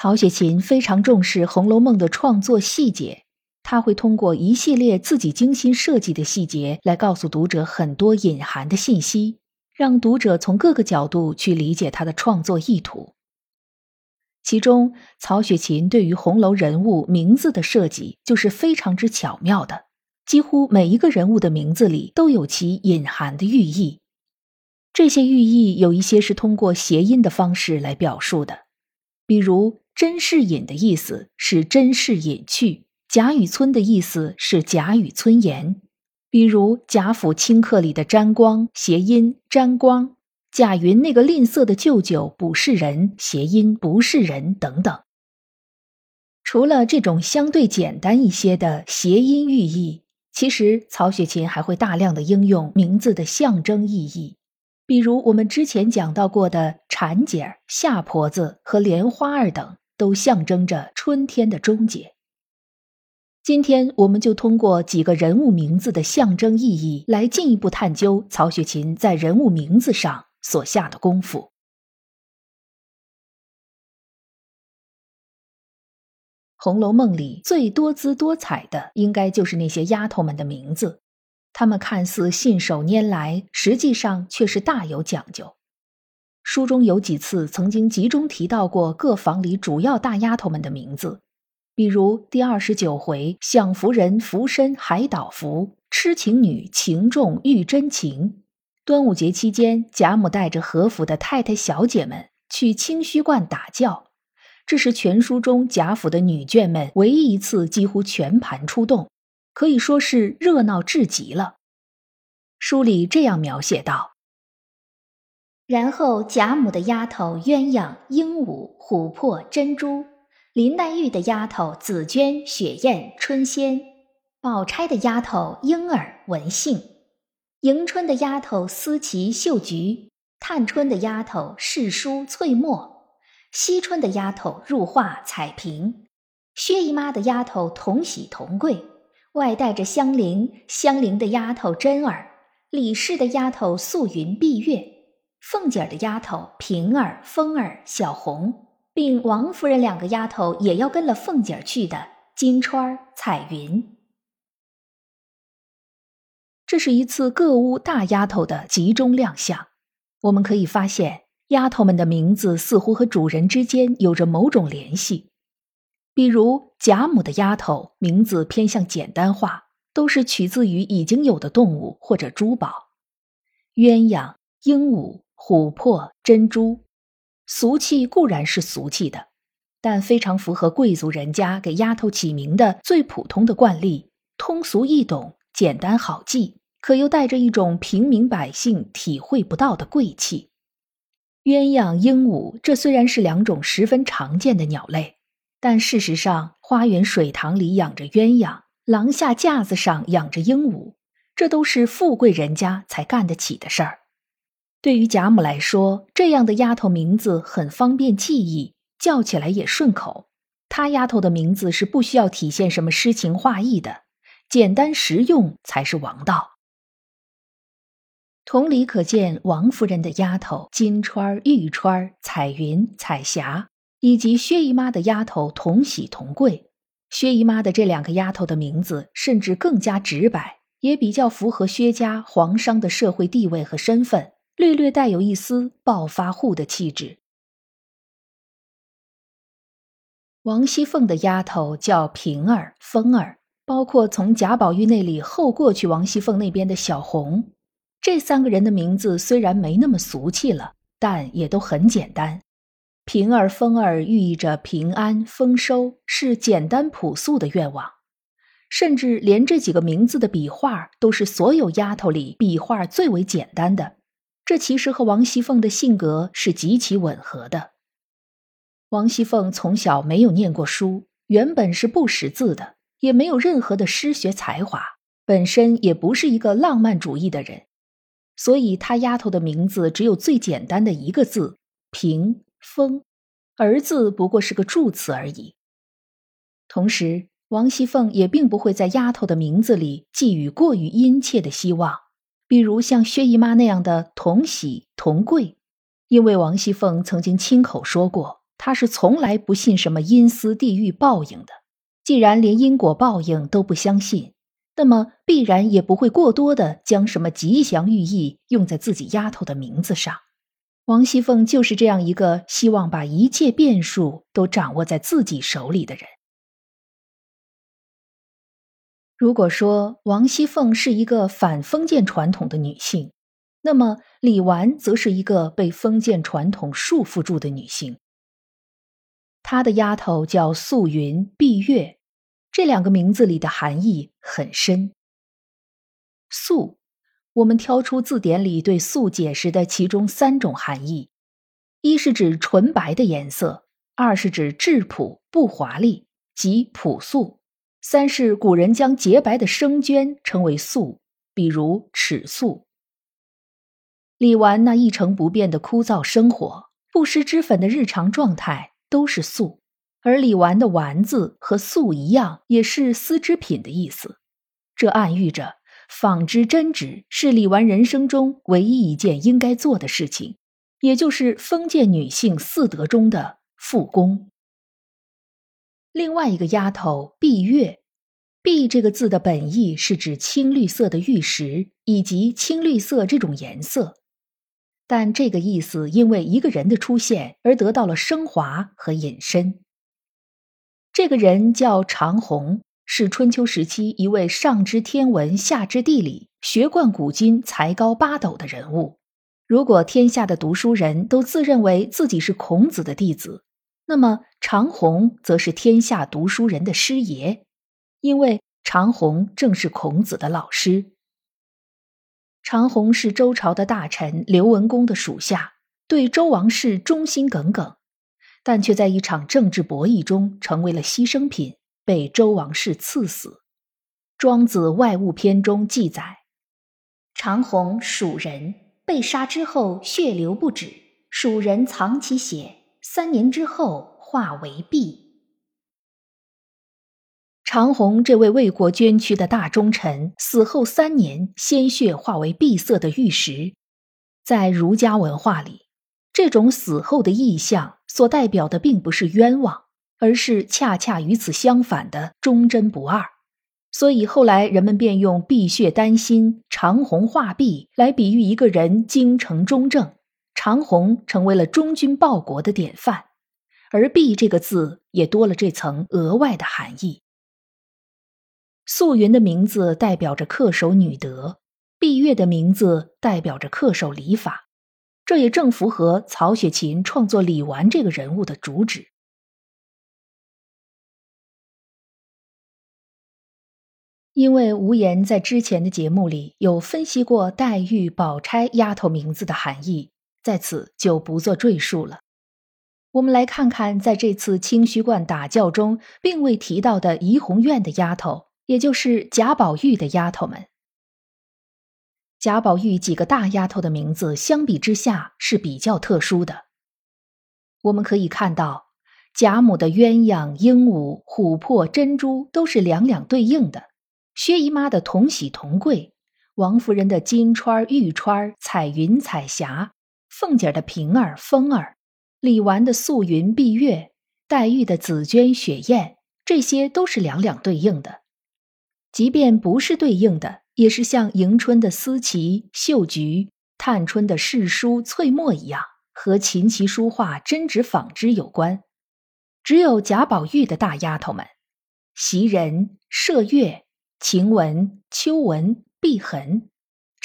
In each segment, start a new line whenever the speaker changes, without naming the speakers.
曹雪芹非常重视《红楼梦》的创作细节，他会通过一系列自己精心设计的细节来告诉读者很多隐含的信息，让读者从各个角度去理解他的创作意图。其中，曹雪芹对于红楼人物名字的设计就是非常之巧妙的，几乎每一个人物的名字里都有其隐含的寓意。这些寓意有一些是通过谐音的方式来表述的，比如。甄士隐的意思是甄士隐去，贾雨村的意思是贾雨村言。比如贾府清客里的沾光，谐音沾光；贾云那个吝啬的舅舅不是人，谐音不是人等等。除了这种相对简单一些的谐音寓意，其实曹雪芹还会大量的应用名字的象征意义。比如我们之前讲到过的婵姐、夏婆子和莲花儿等。都象征着春天的终结。今天，我们就通过几个人物名字的象征意义，来进一步探究曹雪芹在人物名字上所下的功夫。《红楼梦》里最多姿多彩的，应该就是那些丫头们的名字。她们看似信手拈来，实际上却是大有讲究。书中有几次曾经集中提到过各房里主要大丫头们的名字，比如第二十九回“享福人福身海岛福，痴情女情重遇真情”。端午节期间，贾母带着和府的太太小姐们去清虚观打醮，这是全书中贾府的女眷们唯一一次几乎全盘出动，可以说是热闹至极了。书里这样描写道。
然后贾母的丫头鸳鸯、鹦鹉、琥珀、珍珠；林黛玉的丫头紫鹃、雪雁、春仙；宝钗的丫头莺儿、文杏；迎春的丫头思琪、秀菊；探春的丫头世书、翠墨；惜春的丫头入画、彩屏；薛姨妈的丫头同喜、同贵；外带着香菱，香菱的丫头真儿；李氏的丫头素云、碧月。凤姐儿的丫头平儿、风儿、小红，并王夫人两个丫头也要跟了凤姐儿去的金钏、彩云。
这是一次各屋大丫头的集中亮相。我们可以发现，丫头们的名字似乎和主人之间有着某种联系。比如贾母的丫头名字偏向简单化，都是取自于已经有的动物或者珠宝，鸳鸯、鹦鹉。琥珀、珍珠，俗气固然是俗气的，但非常符合贵族人家给丫头起名的最普通的惯例，通俗易懂，简单好记，可又带着一种平民百姓体会不到的贵气。鸳鸯、鹦鹉，这虽然是两种十分常见的鸟类，但事实上，花园水塘里养着鸳鸯，廊下架子上养着鹦鹉，这都是富贵人家才干得起的事儿。对于贾母来说，这样的丫头名字很方便记忆，叫起来也顺口。她丫头的名字是不需要体现什么诗情画意的，简单实用才是王道。同理可见，王夫人的丫头金钏、玉钏、彩云、彩霞，以及薛姨妈的丫头同喜、同贵。薛姨妈的这两个丫头的名字甚至更加直白，也比较符合薛家皇商的社会地位和身份。略略带有一丝暴发户的气质。王熙凤的丫头叫平儿、风儿，包括从贾宝玉那里后过去王熙凤那边的小红，这三个人的名字虽然没那么俗气了，但也都很简单。平儿、风儿寓意着平安、丰收，是简单朴素的愿望。甚至连这几个名字的笔画都是所有丫头里笔画最为简单的。这其实和王熙凤的性格是极其吻合的。王熙凤从小没有念过书，原本是不识字的，也没有任何的诗学才华，本身也不是一个浪漫主义的人，所以她丫头的名字只有最简单的一个字“屏风”，儿字不过是个助词而已。同时，王熙凤也并不会在丫头的名字里寄予过于殷切的希望，比如像薛姨妈那样的同喜同贵，因为王熙凤曾经亲口说过，她是从来不信什么阴司地狱报应的。既然连因果报应都不相信，那么必然也不会过多的将什么吉祥寓意用在自己丫头的名字上。王熙凤就是这样一个希望把一切变数都掌握在自己手里的人。如果说王熙凤是一个反封建传统的女性，那么李纨则是一个被封建传统束缚住的女性。她的丫头叫素云、碧月，这两个名字里的含义很深。素，我们挑出字典里对“素”解释的其中三种含义：一是指纯白的颜色；二是指质朴不华丽，即朴素。三是古人将洁白的生绢称为素，比如尺素。李纨那一成不变的枯燥生活、不施脂粉的日常状态都是素，而李纨的“纨”字和素一样，也是丝织品的意思。这暗喻着纺织针织是李纨人生中唯一一件应该做的事情，也就是封建女性四德中的复工。另外一个丫头碧月，碧这个字的本意是指青绿色的玉石以及青绿色这种颜色，但这个意思因为一个人的出现而得到了升华和引申。这个人叫长虹，是春秋时期一位上知天文下知地理、学贯古今、才高八斗的人物。如果天下的读书人都自认为自己是孔子的弟子，那么长虹则是天下读书人的师爷，因为长虹正是孔子的老师。长虹是周朝的大臣刘文公的属下，对周王室忠心耿耿，但却在一场政治博弈中成为了牺牲品，被周王室赐死。《庄子外物篇》中记载，
长虹属人，被杀之后血流不止，蜀人藏其血。三年之后化为璧。
长虹这位为国捐躯的大忠臣死后三年，鲜血化为碧色的玉石。在儒家文化里，这种死后的意象所代表的并不是冤枉，而是恰恰与此相反的忠贞不二。所以后来人们便用“碧血丹心，长虹化碧”来比喻一个人精诚忠正。长虹成为了忠君报国的典范，而“璧”这个字也多了这层额外的含义。素云的名字代表着恪守女德，碧月的名字代表着恪守礼法，这也正符合曹雪芹创作李纨这个人物的主旨。因为无言在之前的节目里有分析过黛玉、宝钗丫头名字的含义。在此就不做赘述了。我们来看看，在这次清虚观打教中，并未提到的怡红院的丫头，也就是贾宝玉的丫头们。贾宝玉几个大丫头的名字相比之下是比较特殊的。我们可以看到，贾母的鸳鸯、鹦鹉、琥珀、珍珠都是两两对应的；薛姨妈的同喜同贵，王夫人的金钏、玉钏、彩云、彩霞。凤姐的平儿、风儿，李纨的素云、碧月，黛玉的紫鹃、雪雁，这些都是两两对应的。即便不是对应的，也是像迎春的思琪、秀菊，探春的世书、翠墨一样，和琴棋书画、针织纺织有关。只有贾宝玉的大丫头们，袭人、麝月、晴雯、秋雯、碧痕。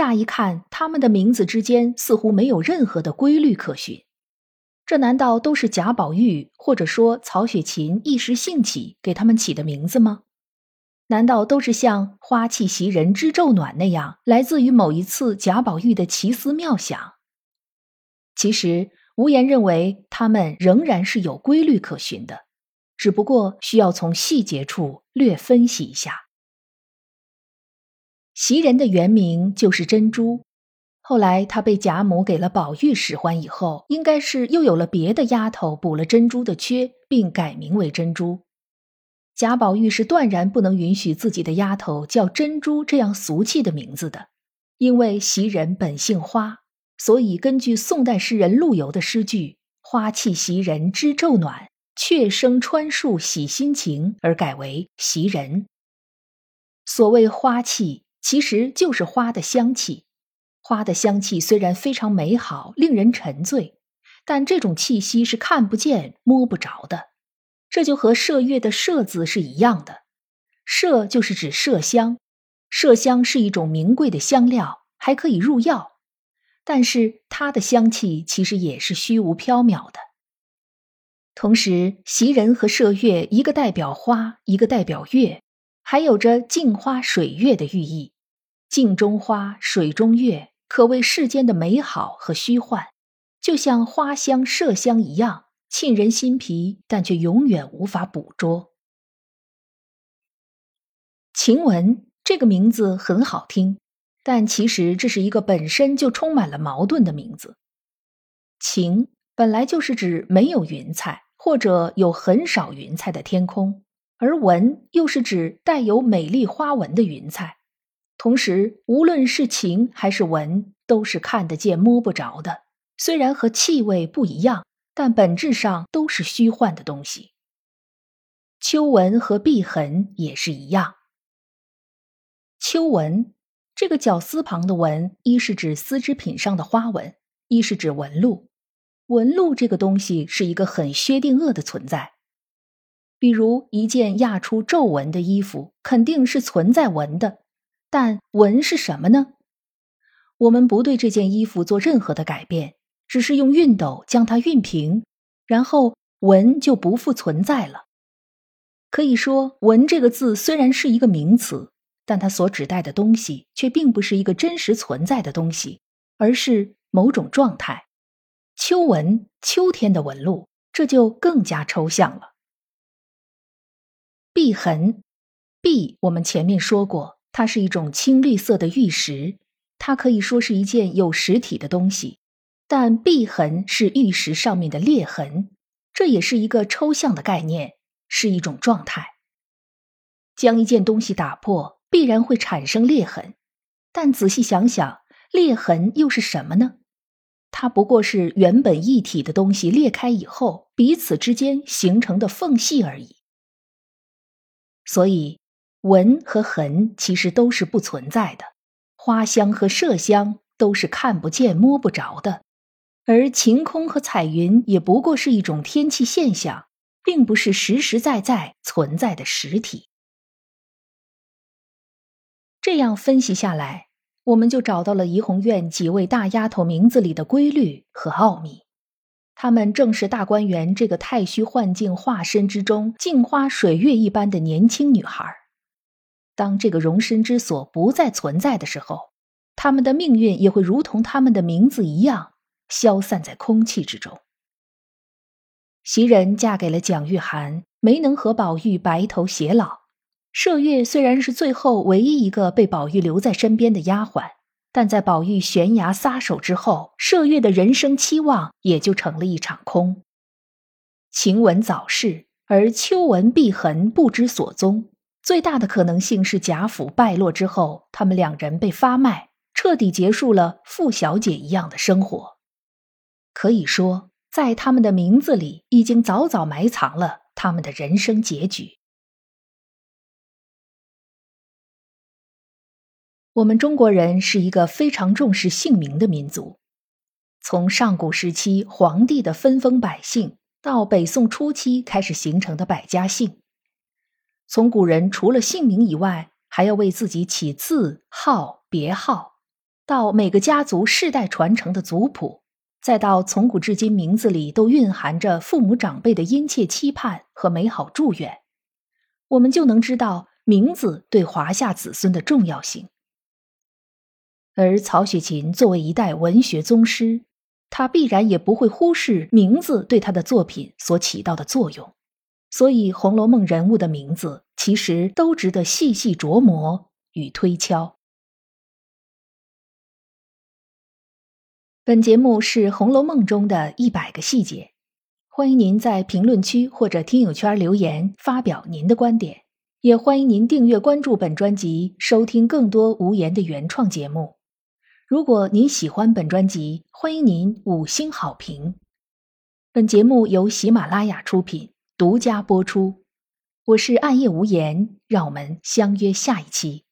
乍一看，他们的名字之间似乎没有任何的规律可循。这难道都是贾宝玉或者说曹雪芹一时兴起给他们起的名字吗？难道都是像“花气袭人知昼暖”那样，来自于某一次贾宝玉的奇思妙想？其实，无言认为他们仍然是有规律可循的，只不过需要从细节处略分析一下。袭人的原名就是珍珠，后来她被贾母给了宝玉使唤以后，应该是又有了别的丫头补了珍珠的缺，并改名为珍珠。贾宝玉是断然不能允许自己的丫头叫珍珠这样俗气的名字的，因为袭人本姓花，所以根据宋代诗人陆游的诗句“花气袭人知昼暖，雀声穿树喜心情”而改为袭人。所谓花气。其实就是花的香气，花的香气虽然非常美好，令人沉醉，但这种气息是看不见、摸不着的。这就和麝月的“麝”字是一样的，“麝”就是指麝香，麝香是一种名贵的香料，还可以入药，但是它的香气其实也是虚无缥缈的。同时，袭人和麝月，一个代表花，一个代表月。还有着镜花水月的寓意，镜中花，水中月，可谓世间的美好和虚幻，就像花香、麝香一样沁人心脾，但却永远无法捕捉。晴雯这个名字很好听，但其实这是一个本身就充满了矛盾的名字。晴本来就是指没有云彩或者有很少云彩的天空。而纹又是指带有美丽花纹的云彩，同时无论是晴还是纹，都是看得见摸不着的。虽然和气味不一样，但本质上都是虚幻的东西。秋纹和碧痕也是一样。秋纹这个绞丝旁的纹，一是指丝织品上的花纹，一是指纹路。纹路这个东西是一个很薛定谔的存在。比如一件压出皱纹的衣服，肯定是存在纹的，但纹是什么呢？我们不对这件衣服做任何的改变，只是用熨斗将它熨平，然后纹就不复存在了。可以说，纹这个字虽然是一个名词，但它所指代的东西却并不是一个真实存在的东西，而是某种状态。秋纹，秋天的纹路，这就更加抽象了。碧痕，碧我们前面说过，它是一种青绿色的玉石，它可以说是一件有实体的东西。但碧痕是玉石上面的裂痕，这也是一个抽象的概念，是一种状态。将一件东西打破，必然会产生裂痕，但仔细想想，裂痕又是什么呢？它不过是原本一体的东西裂开以后，彼此之间形成的缝隙而已。所以，纹和痕其实都是不存在的，花香和麝香都是看不见、摸不着的，而晴空和彩云也不过是一种天气现象，并不是实实在在存在的实体。这样分析下来，我们就找到了怡红院几位大丫头名字里的规律和奥秘。她们正是大观园这个太虚幻境化身之中镜花水月一般的年轻女孩。当这个容身之所不再存在的时候，她们的命运也会如同她们的名字一样，消散在空气之中。袭人嫁给了蒋玉菡，没能和宝玉白头偕老。麝月虽然是最后唯一一个被宝玉留在身边的丫鬟。但在宝玉悬崖撒手之后，麝月的人生期望也就成了一场空。晴雯早逝，而秋雯、碧痕不知所踪。最大的可能性是贾府败落之后，他们两人被发卖，彻底结束了傅小姐一样的生活。可以说，在他们的名字里，已经早早埋藏了他们的人生结局。我们中国人是一个非常重视姓名的民族，从上古时期皇帝的分封百姓，到北宋初期开始形成的百家姓。从古人除了姓名以外，还要为自己起字号、别号，到每个家族世代传承的族谱，再到从古至今名字里都蕴含着父母长辈的殷切期盼和美好祝愿，我们就能知道名字对华夏子孙的重要性。而曹雪芹作为一代文学宗师，他必然也不会忽视名字对他的作品所起到的作用。所以，《红楼梦》人物的名字其实都值得细细琢磨与推敲。本节目是《红楼梦》中的一百个细节，欢迎您在评论区或者听友圈留言发表您的观点，也欢迎您订阅关注本专辑，收听更多无言的原创节目。如果您喜欢本专辑，欢迎您五星好评。本节目由喜马拉雅出品。独家播出，我是暗夜无言，让我们相约下一期。